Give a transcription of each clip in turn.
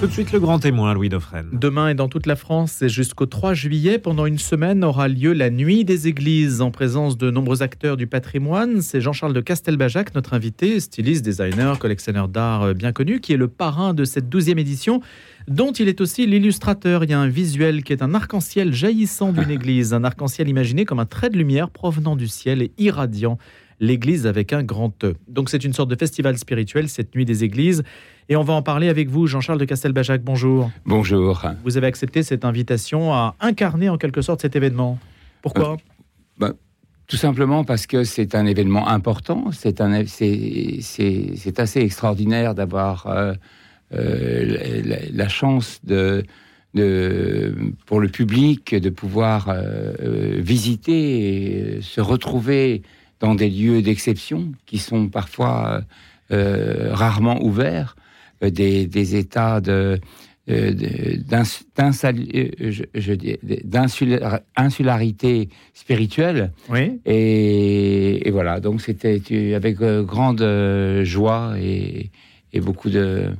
Tout de suite le grand témoin, Louis Dauphren. Demain et dans toute la France et jusqu'au 3 juillet, pendant une semaine, aura lieu la Nuit des Églises en présence de nombreux acteurs du patrimoine. C'est Jean-Charles de Castelbajac, notre invité, styliste, designer, collectionneur d'art euh, bien connu, qui est le parrain de cette douzième édition, dont il est aussi l'illustrateur. Il y a un visuel qui est un arc-en-ciel jaillissant d'une église, un arc-en-ciel imaginé comme un trait de lumière provenant du ciel et irradiant l'église avec un grand E. Donc c'est une sorte de festival spirituel, cette nuit des églises. Et on va en parler avec vous, Jean-Charles de Castelbajac. Bonjour. Bonjour. Vous avez accepté cette invitation à incarner en quelque sorte cet événement. Pourquoi euh, bah, Tout simplement parce que c'est un événement important. C'est assez extraordinaire d'avoir euh, euh, la, chance de, de, pour le public de pouvoir visiter et se retrouver dans des lieux d'exception qui sont parfois euh, rarement ouverts, des, des, états de euh, d'insularité spirituelle. Oui. Et, et voilà, donc c'était avec grande joie et, et beaucoup de,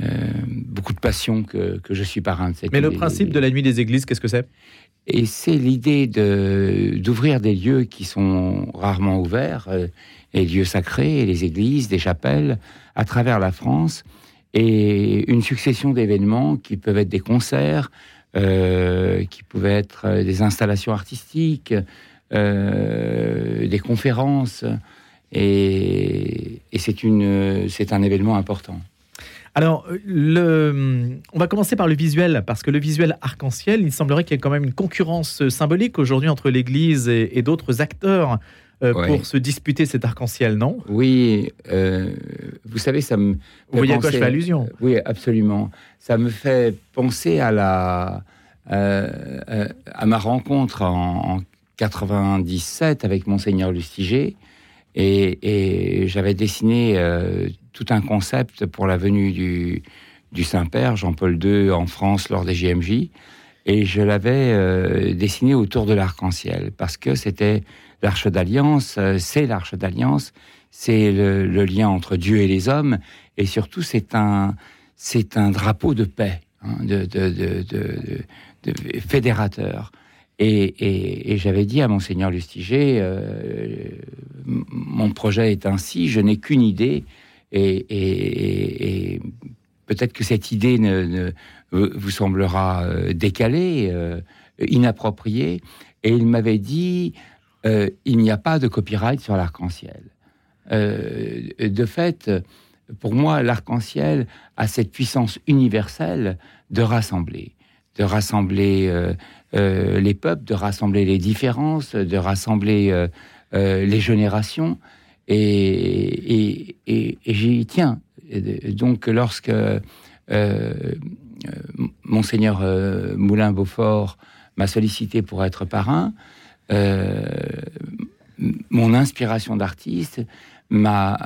euh, beaucoup de passion que, que, je suis parrain de cette Mais le principe de la nuit des églises, qu'est-ce que c'est? Et c'est l'idée d'ouvrir des lieux qui sont rarement ouverts, euh, les lieux sacrés, les églises, des chapelles, à travers la France, et une succession d'événements qui peuvent être des concerts, euh, qui peuvent être des installations artistiques, euh, des conférences, et, et c'est un événement important. Alors, on va commencer par le visuel, parce que le visuel arc-en-ciel, il semblerait qu'il y ait quand même une concurrence symbolique aujourd'hui entre l'Église et, d'autres acteurs euh, pour se disputer cet arc-en-ciel, non? Oui, euh, vous savez, ça me. Vous voyez à quoi je fais allusion? Oui, absolument. Ça me fait penser à la euh, à ma rencontre en, en 97 avec monseigneur Lustiger, et, et j'avais dessiné tout un concept pour la venue du, du Saint-Père, Jean-Paul II, en France lors des JMJ. Et je l'avais euh, dessiné autour de l'arc-en-ciel, parce que c'était l'arche d'alliance, euh, c'est l'arche d'alliance, c'est le, lien entre Dieu et les hommes, et surtout c'est un, c'est un drapeau de paix, hein, de, de, de, de, fédérateur. Et, j'avais dit à monseigneur Lustiger, euh, mon projet est ainsi, je n'ai qu'une idée, et, peut-être que cette idée ne, vous semblera euh, décalée, euh, inappropriée. Et il m'avait dit, euh, il n'y a pas de copyright sur l'arc-en-ciel. de fait, pour moi, l'arc-en-ciel a cette puissance universelle de rassembler, de rassembler les peuples, de rassembler les différences, de rassembler les générations. Et, et, j'y tiens. Donc, lorsque euh, euh, Monseigneur euh, Moulin-Beaufort m'a sollicité pour être parrain, mon inspiration d'artiste m'a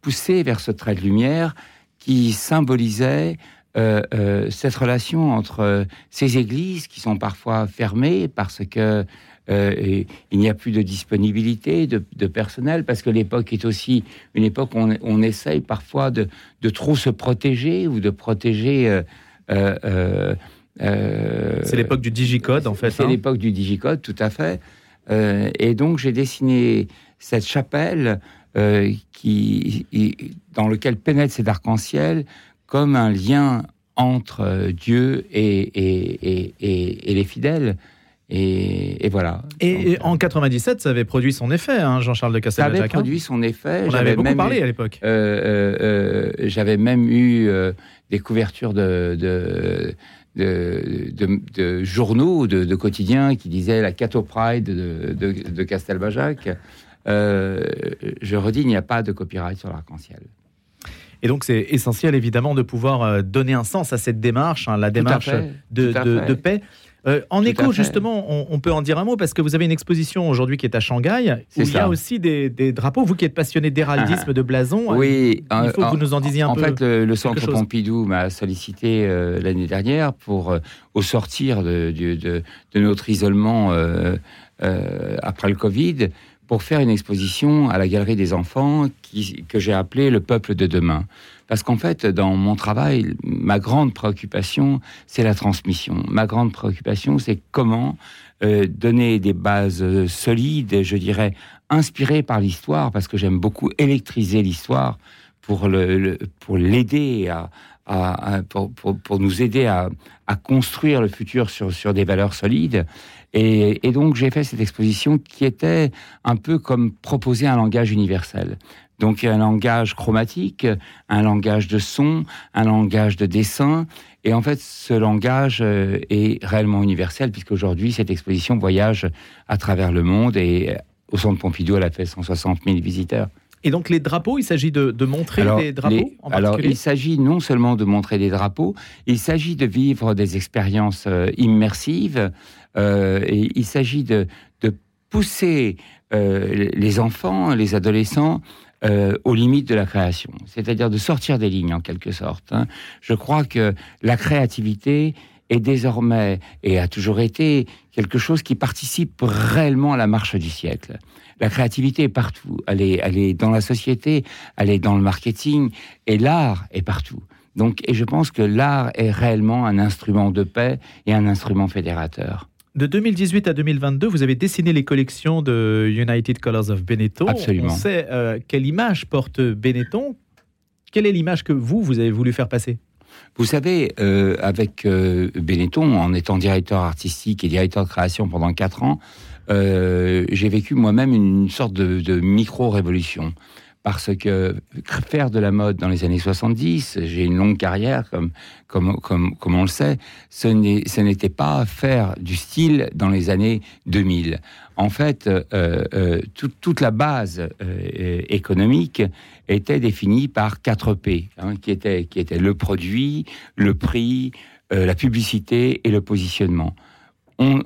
poussé vers ce trait de lumière qui symbolisait cette relation entre ces églises qui sont parfois fermées parce que euh, il n'y a plus de disponibilité de, personnel parce que l'époque est aussi une époque où on, essaye parfois de, trop se protéger ou de protéger. Euh, euh, c'est l'époque du digicode en fait. C'est hein. l'époque du digicode, tout à fait. et donc j'ai dessiné cette chapelle qui, dans lequel pénètre cet arc-en-ciel comme un lien entre Dieu et, et les fidèles. Et, voilà. Et, en 97, ça avait produit son effet, hein, Jean-Charles de Castelbajac. Ça avait produit son effet. On avait beaucoup même parlé à l'époque. Euh, euh, euh, j'avais même eu des couvertures de, de, de, journaux, de, quotidiens qui disaient la Cato Pride de, de, Castelbajac. je redis, il n'y a pas de copyright sur l'arc-en-ciel. Et donc, c'est essentiel, évidemment, de pouvoir donner un sens à cette démarche, hein, la démarche de, de, paix. Euh, en écho, justement, on, peut en dire un mot parce que vous avez une exposition aujourd'hui qui est à Shanghai où il y a aussi des, drapeaux. Vous qui êtes passionné d'héraldisme, ah. de blason, oui, il faut que vous nous en disiez un peu. En fait, le, Centre Pompidou m'a sollicité euh, l'année dernière pour, euh, au sortir de, de, notre isolement après le Covid, pour faire une exposition à la Galerie des Enfants qui, que j'ai appelée Le peuple de demain. Parce qu'en fait, dans mon travail, ma grande préoccupation, c'est la transmission. Ma grande préoccupation, c'est comment euh, donner des bases solides, je dirais, inspirées par l'histoire, parce que j'aime beaucoup électriser l'histoire pour le, pour l'aider à, à, pour, pour, pour, nous aider à, à, construire le futur sur, sur des valeurs solides. Et, donc j'ai fait cette exposition qui était un peu comme proposer un langage universel. Donc un langage chromatique, un langage de son, un langage de dessin. Et en fait, ce langage euh, est réellement universel, puisqu'aujourd'hui, cette exposition voyage à travers le monde et au Centre Pompidou, elle a fait 160 000 visiteurs. Et donc les drapeaux, il s'agit de, de, montrer alors, des drapeaux les, en Alors il s'agit non seulement de montrer des drapeaux, il s'agit de vivre des expériences euh, immersives, euh, et il s'agit de, de, pousser euh, les enfants, les adolescents euh, aux limites de la création, c'est-à-dire de sortir des lignes en quelque sorte. Hein. Je crois que la créativité est désormais et a toujours été quelque chose qui participe réellement à la marche du siècle. La créativité est partout. Elle est, elle est dans la société, elle est dans le marketing, et l'art est partout. Donc, et je pense que l'art est réellement un instrument de paix et un instrument fédérateur. De 2018 à 2022, vous avez dessiné les collections de United Colors of Benetton. Absolument. On sait euh, quelle image porte Benetton. Quelle est l'image que vous, vous avez voulu faire passer? Vous savez, euh, avec euh, Benetton, en étant directeur artistique et directeur de création pendant quatre ans, euh, j'ai vécu moi-même une sorte de, de micro-révolution. Parce que faire de la mode dans les années 70, j'ai une longue carrière, comme, comme, comme, on le sait, ce n'était pas faire du style dans les années 2000. En fait, euh, euh, tout, toute la base euh, économique était définie par 4 P, hein, qui, était, qui était le produit, le prix, la publicité et le positionnement. On,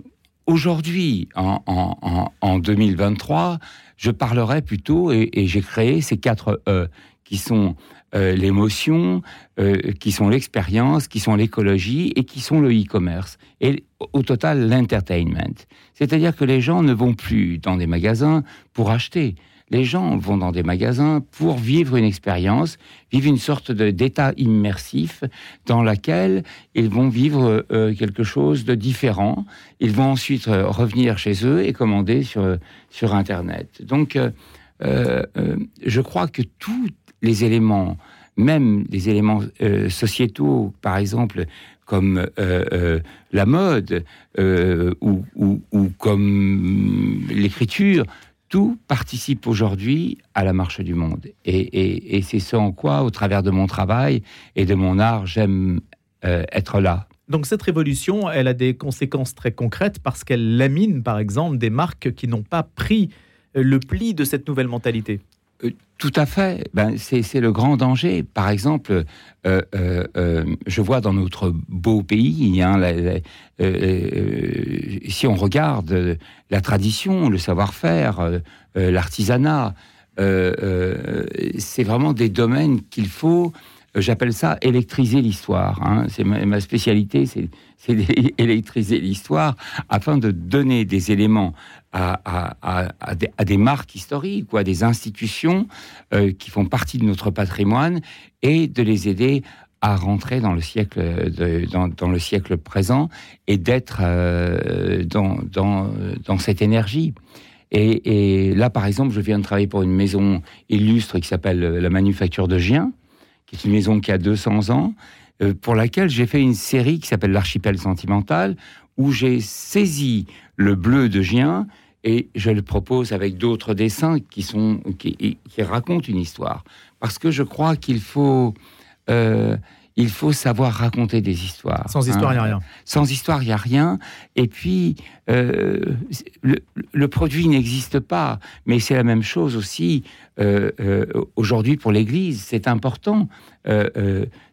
Aujourd'hui, en, 2023, je parlerai plutôt, et, j'ai créé ces quatre E, qui sont euh, l'émotion, euh, qui sont l'expérience, qui sont l'écologie et qui sont le e-commerce. Et au total, l'entertainment. C'est-à-dire que les gens ne vont plus dans des magasins pour acheter. Les gens vont dans des magasins pour vivre une expérience, vivre une sorte d'état immersif dans laquelle ils vont vivre euh, quelque chose de différent. Ils vont ensuite euh, revenir chez eux et commander sur, sur Internet. Donc, euh, je crois que tous les éléments, même les éléments sociétaux, par exemple, comme la mode ou, ou, ou comme l'écriture, tout participe aujourd'hui à la marche du monde. Et, c'est ce en quoi, au travers de mon travail et de mon art, j'aime euh, être là. Donc cette révolution, elle a des conséquences très concrètes parce qu'elle lamine, par exemple, des marques qui n'ont pas pris le pli de cette nouvelle mentalité. Euh, tout à fait. Ben, c'est le grand danger. Par exemple, euh, euh, je vois dans notre beau pays, si on regarde la tradition, le savoir-faire, l'artisanat, c'est vraiment des domaines qu'il faut j'appelle ça électriser l'histoire. Hein. C'est ma, ma, spécialité, c'est électriser l'histoire afin de donner des éléments à, des, marques historiques ou à des institutions euh, qui font partie de notre patrimoine et de les aider à rentrer dans le siècle, dans, le siècle présent et d'être euh, dans, cette énergie. Et, et, là, par exemple, je viens de travailler pour une maison illustre qui s'appelle la Manufacture de Gien, qui est une maison qui a 200 ans, euh, pour laquelle j'ai fait une série qui s'appelle L'archipel sentimental, où j'ai saisi le bleu de Gien et je le propose avec d'autres dessins qui, sont, qui, racontent une histoire. Parce que je crois qu'il faut, euh, il faut savoir raconter des histoires. Sans histoire, il hein. n'y a rien. Sans histoire, il n'y a rien. Et puis, euh, le, le, produit n'existe pas. Mais c'est la même chose aussi euh, euh, aujourd'hui pour l'Église. C'est important,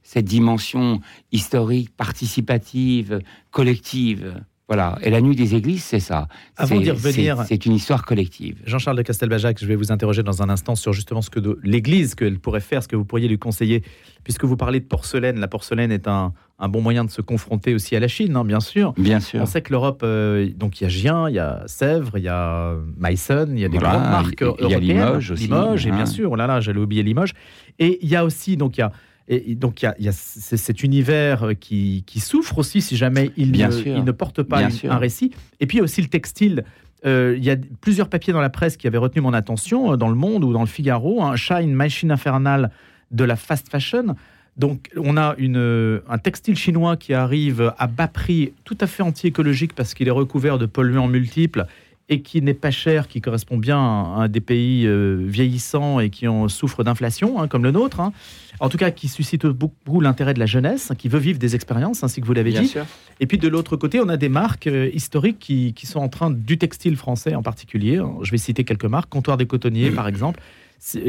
cette dimension historique, participative, collective. Voilà. Et la nuit des églises, c'est ça. Avant C'est- d'y revenir- c'est- une histoire collective. Jean-Charles de Castelbajac, je vais vous interroger dans un instant sur justement ce que l'Église qu'elle pourrait faire, ce que vous pourriez lui conseiller, puisque vous parlez de porcelaine. La porcelaine est un, un bon moyen de se confronter aussi à la Chine, hein, bien sûr. Bien sûr. On sait que l'Europe, euh, donc il y a Gien, il y a Sèvres, il y a Meissen, il y a des Voilà, grandes marques il y a européennes. Limoges aussi, Limoges, et hein. bien sûr, oh là là, j'allais oublier Limoges. Et il y a aussi, donc il y a, et, donc il y a, il y a c- cet univers euh, qui, qui souffre aussi si jamais il, Bien ne, sûr. il ne porte pas une- un récit. Et puis il y a aussi le textile. Euh, il y a plusieurs papiers dans la presse qui avaient retenu mon attention, euh, dans Le Monde ou dans Le Figaro, un chat, une machine infernale de la fast fashion. Donc, on a une, un textile chinois qui arrive à bas prix, tout à fait anti-écologique parce qu'il est recouvert de polluants multiples et qui n'est pas cher, qui correspond bien à, à des pays euh, vieillissants et qui en souffrent d'inflation, hein, comme le nôtre. hein. En tout cas, qui suscite beaucoup l'intérêt de la jeunesse, hein, qui veut vivre des expériences, ainsi que vous l'avez dit. sûr. Et puis de l'autre côté, on a des marques euh, historiques qui, qui sont en train du textile français en particulier. Je vais citer quelques marques, Comptoir des Cotonniers par exemple,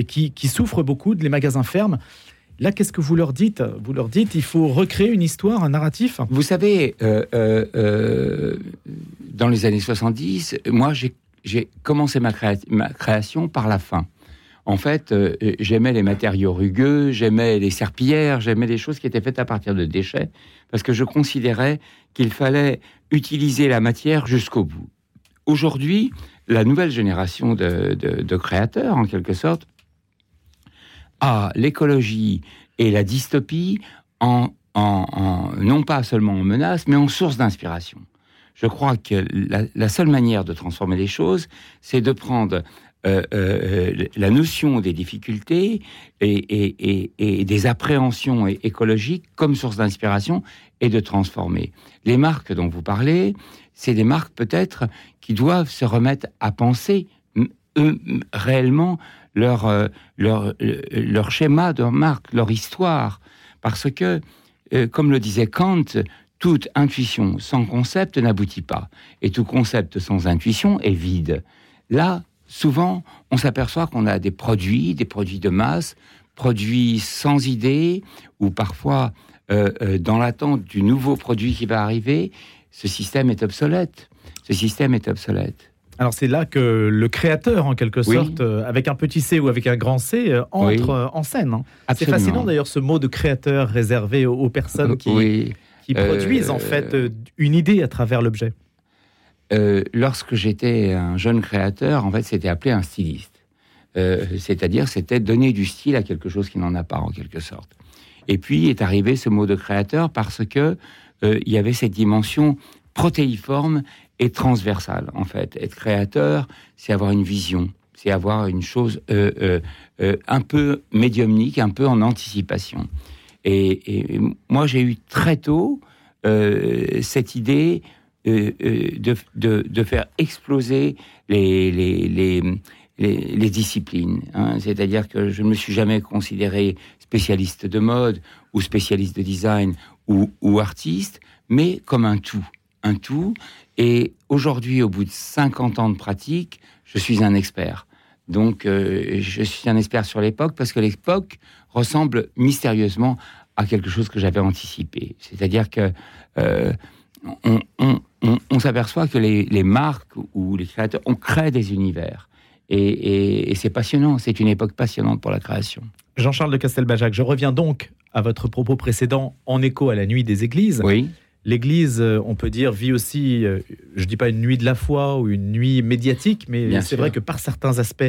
qui, qui souffrent beaucoup, les magasins ferment. Là, qu'est-ce que vous leur dites Vous leur dites, il faut recréer une histoire, un narratif. Vous savez, euh, euh, euh, dans les années 70, moi, j'ai commencé ma, créa- ma création par la fin. En fait, j'aimais les matériaux rugueux, j'aimais les serpillères, j'aimais les choses qui étaient faites à partir de déchets, parce que je considérais qu'il fallait utiliser la matière jusqu'au bout. Aujourd'hui, la nouvelle génération de créateurs, en quelque sorte, a l'écologie et la dystopie en, en- non pas seulement en menace, mais en source d'inspiration. Je crois que la, seule manière de transformer les choses, c'est de prendre euh, euh, la notion des difficultés et, et- des appréhensions écologiques comme source d'inspiration et de transformer. Les marques dont vous parlez, c'est des marques peut-être qui doivent se remettre à penser eux, réellement leur, euh, leur, euh, leur schéma de marque, leur histoire. Parce que, euh, comme le disait Kant, toute intuition sans concept n'aboutit pas. Et tout concept sans intuition est vide. Là, souvent, on s'aperçoit qu'on a des produits, des produits de masse, produits sans idée, ou parfois euh, dans l'attente du nouveau produit qui va arriver, ce système est obsolète. Ce système est obsolète. Alors c'est là que le créateur, en quelque Oui. sorte, euh, avec un petit C ou avec un grand C, euh, entre Oui. euh, en scène. hein. C'est fascinant d'ailleurs ce mot de créateur réservé aux, aux personnes qui, Oui. qui produisent en fait une idée à travers l'objet. Lorsque j'étais un jeune créateur, en fait, c'était appelé un styliste. C'est-à-dire, c'était donner du style à quelque chose qui n'en a pas, en quelque sorte. Et puis est arrivé ce mot de créateur parce que il y avait cette dimension protéiforme et transversale, en fait. Être créateur, c'est avoir une vision, c'est avoir une chose euh, euh, euh, un peu médiumnique, un peu en anticipation. Et, moi, j'ai eu très tôt cette idée de, de, faire exploser les, les, les, les, disciplines. hein. C'est-à-dire que je ne me suis jamais considéré spécialiste de mode ou spécialiste de design ou artiste, mais comme un tout. Un tout. Et aujourd'hui, au bout de 50 ans de pratique, je suis un expert. Donc, euh, je suis un expert sur l'époque parce que l'époque ressemble mystérieusement à quelque chose que j'avais anticipé. C'est-à-dire que euh, on, on- on- on s'aperçoit que les, les marques ou les créateurs, on crée des univers. Et, et- et c'est passionnant, c'est une époque passionnante pour la création. Jean-Charles de Castelbajac, je reviens donc à votre propos précédent en écho à la nuit des églises. Oui, L'Église, euh, on peut dire, vit aussi, euh, je dis pas une nuit de la foi ou une nuit médiatique, mais c'est vrai que par certains aspects,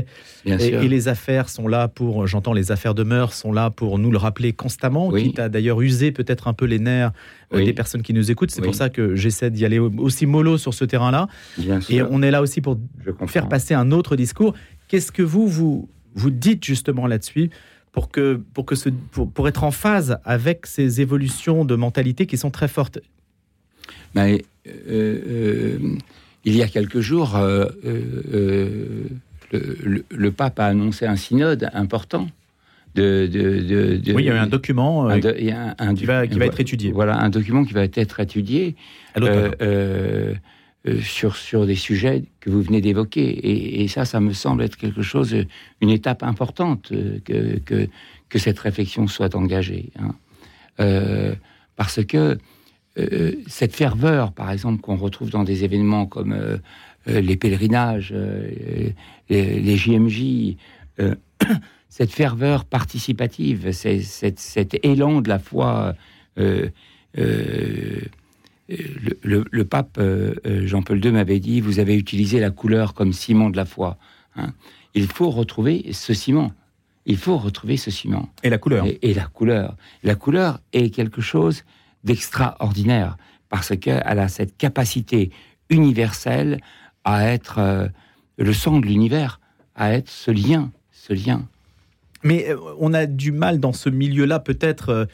bien et, les affaires sont là pour, j'entends les affaires de mœurs sont là pour nous le rappeler constamment, Oui. quitte à d'ailleurs user peut-être un peu les nerfs euh, Oui. des personnes qui nous écoutent. C'est Oui. pour ça que j'essaie d'y aller aussi mollo sur ce terrain-là. Et sûr. on est là aussi pour faire passer un autre discours. Qu'est-ce que vous, vous, vous dites justement là-dessus pour, que, pour, que ce, pour, pour être en phase avec ces évolutions de mentalité qui sont très fortes? Euh, euh, il y a quelques jours, euh, le, le- le pape a annoncé un synode important. De, de- de- de- Oui, il y a eu un document un do- il y a un- un qui va- qui va vo- être étudié. Voilà, un document qui va être étudié euh, euh, euh, sur, sur des sujets que vous venez d'évoquer. Et, et ça, ça me semble être quelque chose, une étape importante que, que, que cette réflexion soit engagée. hein. Parce que cette ferveur, par exemple, qu'on retrouve dans des événements comme les pèlerinages, les, les, JMJ, cette ferveur participative, cet élan de la foi. le, pape Jean-Paul II m'avait dit, vous avez utilisé la couleur comme ciment de la foi. Hein. Il faut retrouver ce ciment. Il faut retrouver ce ciment. Et la couleur. Et, la couleur. La couleur est quelque chose d'extraordinaire parce qu'elle a cette capacité universelle à être euh, le sang de l'univers, à être ce lien, ce lien. Mais euh, on a du mal dans ce milieu-là, peut-être.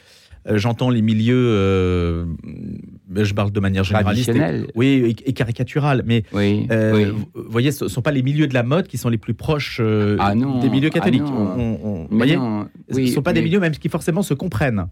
Euh, j'entends les milieux, euh, je parle de manière généraliste, oui, et, caricatural, mais euh, vous voyez, ce ne sont pas les milieux de la mode qui sont les plus proches ah des milieux ah catholiques. vous voyez, ce ne sont pas des milieux même qui forcément se comprennent.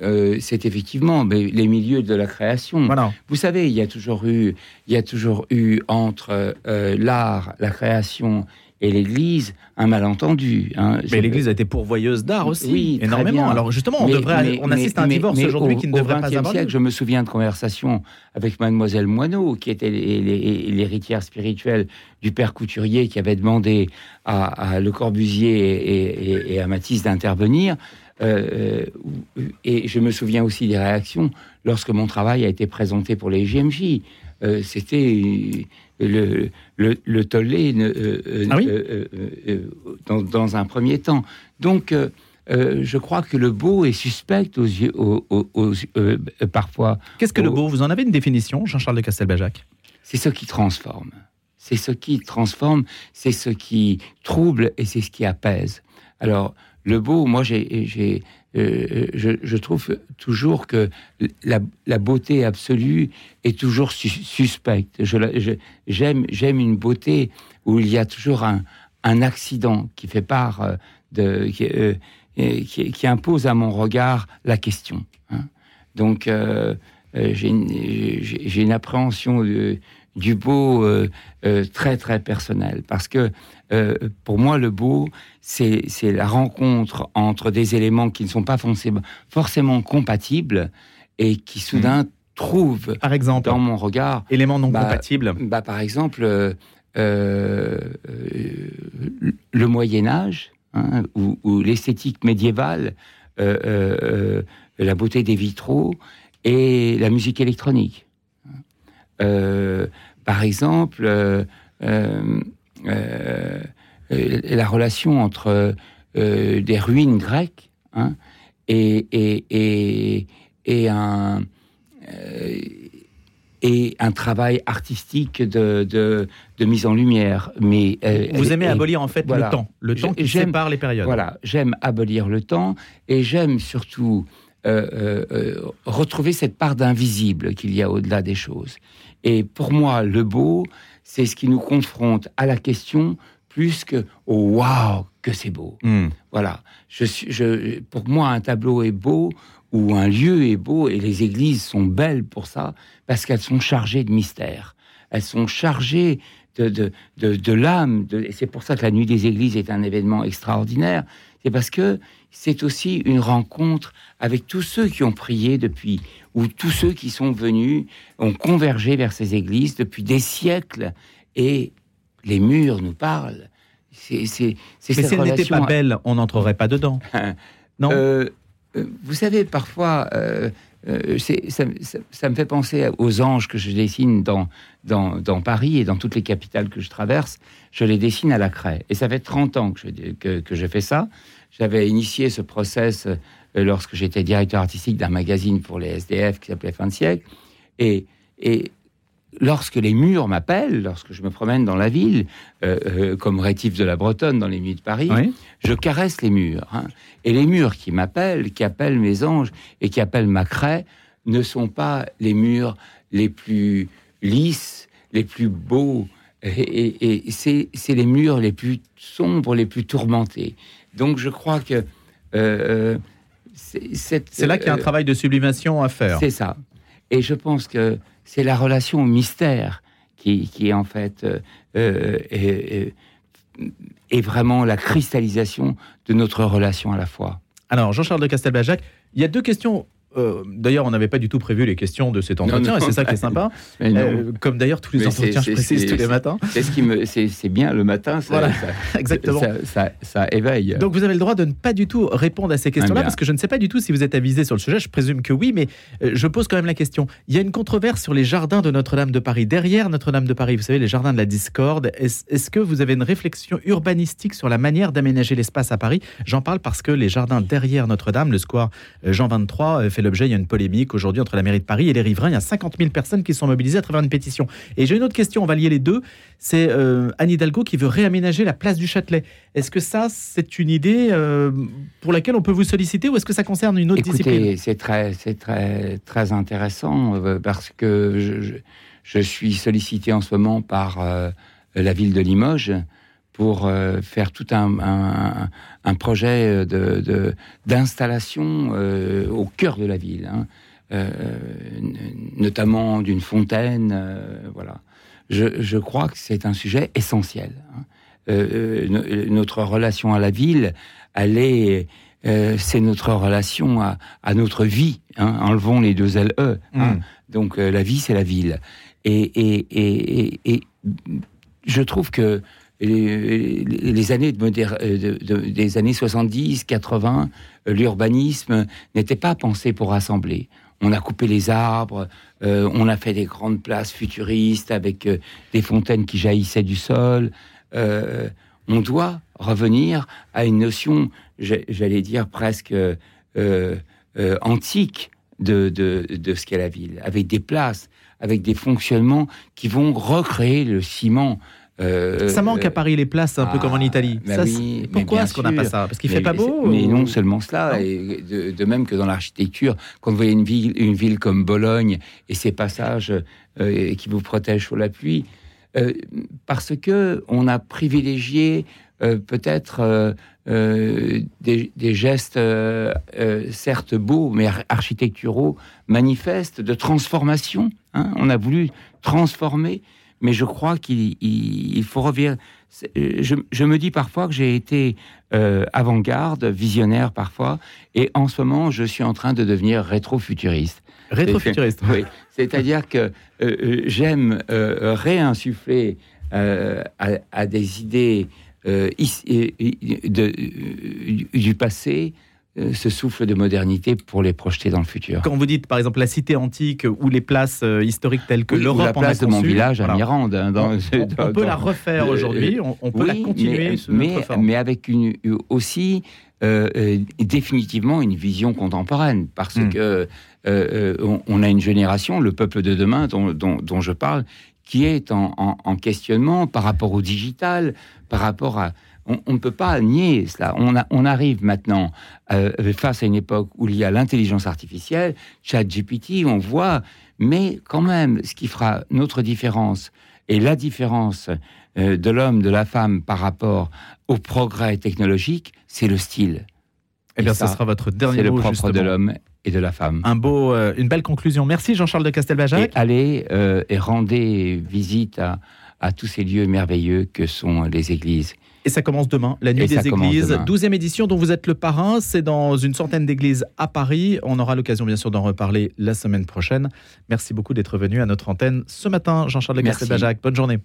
C'est effectivement les milieux de la création. Vous savez, il y a toujours eu, il y a toujours eu entre l'art, la création et l'Église un malentendu. Hein. Mais l'Église a été pourvoyeuse d'art aussi, oui, énormément. Alors justement, on, devrait, on assiste à un divorce aujourd'hui qui ne devrait pas avoir siècle, Je me souviens de conversations avec Mademoiselle Moineau, qui était l'héritière spirituelle du père couturier, qui avait demandé à, Le Corbusier et, à Matisse d'intervenir. Euh, euh, et je me souviens aussi des réactions lorsque mon travail a été présenté pour les GMJ. Euh, c'était le, le, tollé euh, ah dans, un premier temps. Donc, je crois que le beau est suspect aux yeux, parfois. Qu'est-ce que le beau? Vous en avez une définition, Jean-Charles de Castelbajac? C'est ce qui transforme. C'est ce qui transforme, c'est ce qui trouble et c'est ce qui apaise. Alors, le beau, moi, j'ai euh, je, trouve toujours que la, beauté absolue est toujours suspecte. J'aime une beauté où il y a toujours un, accident qui fait part euh, de. Euh, qui, impose à mon regard la question. Hein. Donc, j'ai une, appréhension du beau très, très personnel. Parce que pour moi, le beau, c'est la rencontre entre des éléments qui ne sont pas forcément, compatibles et qui soudain hmm. trouvent par exemple, dans mon regard... Éléments non bah, compatibles bah, Par exemple, euh, euh, le Moyen Âge hein, ou, l'esthétique médiévale, euh, la beauté des vitraux et la musique électronique. Par exemple... Euh, la relation entre euh, des ruines grecques hein, et, et, et, un, euh, et un travail artistique de, de, de, mise en lumière. Mais, Vous aimez abolir en fait le temps, le temps qui sépare les périodes. Voilà, j'aime abolir le temps et j'aime surtout retrouver cette part d'invisible qu'il y a au-delà des choses. Et pour moi, le beau, c'est ce qui nous confronte à la question plus que oh, waouh que c'est beau. Hmm. Voilà. Je, je, pour moi, un tableau est beau ou un lieu est beau et les églises sont belles pour ça parce qu'elles sont chargées de mystère. Elles sont chargées de, de, de, l'âme. Et c'est pour ça que la nuit des églises est un événement extraordinaire. C'est parce que c'est aussi une rencontre avec tous ceux qui ont prié depuis, ou tous ceux qui sont venus, ont convergé vers ces églises depuis des siècles et les murs nous parlent. C'est, c'est, Mais si elle n'était pas belle, on n'entrerait pas dedans. non? Euh, euh, vous savez, parfois, euh, ça, me fait penser aux anges que je dessine dans, dans, Paris et dans toutes les capitales que je traverse. Je les dessine à la craie. Et ça fait 30 ans que je, que, que je fais ça. J'avais initié ce process lorsque j'étais directeur artistique d'un magazine pour les SDF qui s'appelait Fin de siècle. Et, et lorsque les murs m'appellent, lorsque je me promène dans la ville, euh, euh, comme rétif de la Bretonne dans les nuits de Paris, je caresse les murs. Hein. Et les murs qui m'appellent, qui appellent mes anges et qui appellent ma craie, ne sont pas les murs les plus lisses, les plus beaux. Et, c'est les murs les plus sombres, les plus tourmentés. Donc je crois que... Euh, c'est là qu'il y a un travail de sublimation à faire. C'est ça. Et je pense que c'est la relation au mystère qui, qui est en fait euh, euh, est, vraiment la cristallisation de notre relation à la foi. Alors, Jean-Charles de Castelbajac, il y a deux questions euh, d'ailleurs, on n'avait pas du tout prévu les questions de cet entretien, Non, non. et c'est ça qui est sympa. Euh, comme d'ailleurs tous les Mais entretiens, je précise tous les c'est- matins. C'est ce qui me, c'est bien le matin. Ça, Voilà, ça- Exactement. Ça, ça- ça éveille. Donc vous avez le droit de ne pas du tout répondre à ces questions-là, Ah, parce que je ne sais pas du tout si vous êtes avisé sur le sujet, je présume que oui, mais euh, je pose quand même la question. Il y a une controverse sur les jardins de Notre-Dame de Paris. Derrière Notre-Dame de Paris, vous savez, les jardins de la discorde, est-ce que vous avez une réflexion urbanistique sur la manière d'aménager l'espace à Paris? J'en parle parce que les jardins derrière Notre-Dame, le square Jean 23, euh, fait l'objet, il y a une polémique aujourd'hui entre la mairie de Paris et les riverains. Il y a 50 000 personnes qui sont mobilisées à travers une pétition. Et j'ai une autre question, on va lier les deux. C'est euh, Anne Hidalgo qui veut réaménager la place du Châtelet. Est-ce que ça, c'est une idée euh, pour laquelle on peut vous solliciter ou est-ce que ça concerne une autre discipline? Écoutez, c'est très, très, très intéressant euh, parce que je, je- je suis sollicité en ce moment par euh, la ville de Limoges pour euh, faire tout un, un- un projet de, de- d'installation euh, au cœur de la ville, hein. Euh, notamment d'une fontaine. euh, voilà. Je, je crois que c'est un sujet essentiel. hein. Euh, euh, no- notre relation à la ville, elle est euh, c'est notre relation à, à notre vie. Hein. Enlevons les deux LE. hein. Mm. Donc euh, la vie, c'est la ville. Et, et, et- et je trouve que les, années euh, de- de- des années 70, 80, euh, l'urbanisme n'était pas pensé pour rassembler. On a coupé les arbres, euh, on a fait des grandes places futuristes avec des fontaines qui jaillissaient du sol. On doit revenir à une notion, j'allais dire presque antique de, de ce qu'est la ville, avec des places, avec des fonctionnements qui vont recréer le ciment. Euh, Ça manque à Paris les places, un peu ah, comme en Italie. bah Ça, oui, Pourquoi est-ce qu'on n'a pas ça? Parce qu'il fait pas beau Mais ou- non seulement cela, et de, de même que dans l'architecture, quand vous voyez une ville, une ville comme Bologne et ses passages euh, qui vous protègent sous la pluie, euh, parce que on a privilégié peut-être des, des gestes certes beaux, mais ar- architecturaux, manifestes de transformation. hein. on a voulu transformer, mais je crois qu'il il- il faut revenir. c'est- Je, je me dis parfois que j'ai été euh, avant-garde, visionnaire parfois, et en ce moment, je suis en train de devenir rétro-futuriste. Rétrofuturiste. Oui, c'est-à-dire que euh, euh, j'aime euh, réinsuffler euh, à, à des idées euh, euh, de- euh, du passé euh, ce souffle de modernité pour les projeter dans le futur. Quand vous dites par exemple la cité antique ou les places euh, historiques telles que Oui, ou l'Europe la place en a de mon village à Mirande. hein, dans- on, on- on dans- peut la refaire euh, aujourd'hui, on, on peut Oui, la continuer mais, sous une mais, autre forme. mais avec une, aussi euh, euh, définitivement une vision contemporaine, parce Hmm. que euh, euh, on, on a une génération, le peuple de demain dont, dont- dont je parle, qui est en, en- en questionnement par rapport au digital, par rapport à... On ne peut pas nier cela. On, a- on arrive maintenant euh, face à une époque où il y a l'intelligence artificielle, ChatGPT, on voit, mais quand même, ce qui fera notre différence et la différence euh, de l'homme, de la femme par rapport au progrès technologique, c'est le style. Eh bien, ça ça, sera votre dernier C'est le mot, propre de l'homme et de la femme. Un beau, euh, une belle conclusion. Merci Jean-Charles de Et Castelbajac. allez euh, et rendez visite à, à tous ces lieux merveilleux que sont les églises. Et ça commence demain, la nuit Et des églises, demain. 12e édition dont vous êtes le parrain. C'est dans une centaine d'églises à Paris. On aura l'occasion bien sûr d'en reparler la semaine prochaine. Merci beaucoup d'être venu à notre antenne ce matin, Jean-Charles de. Castelbajac. Bonne journée.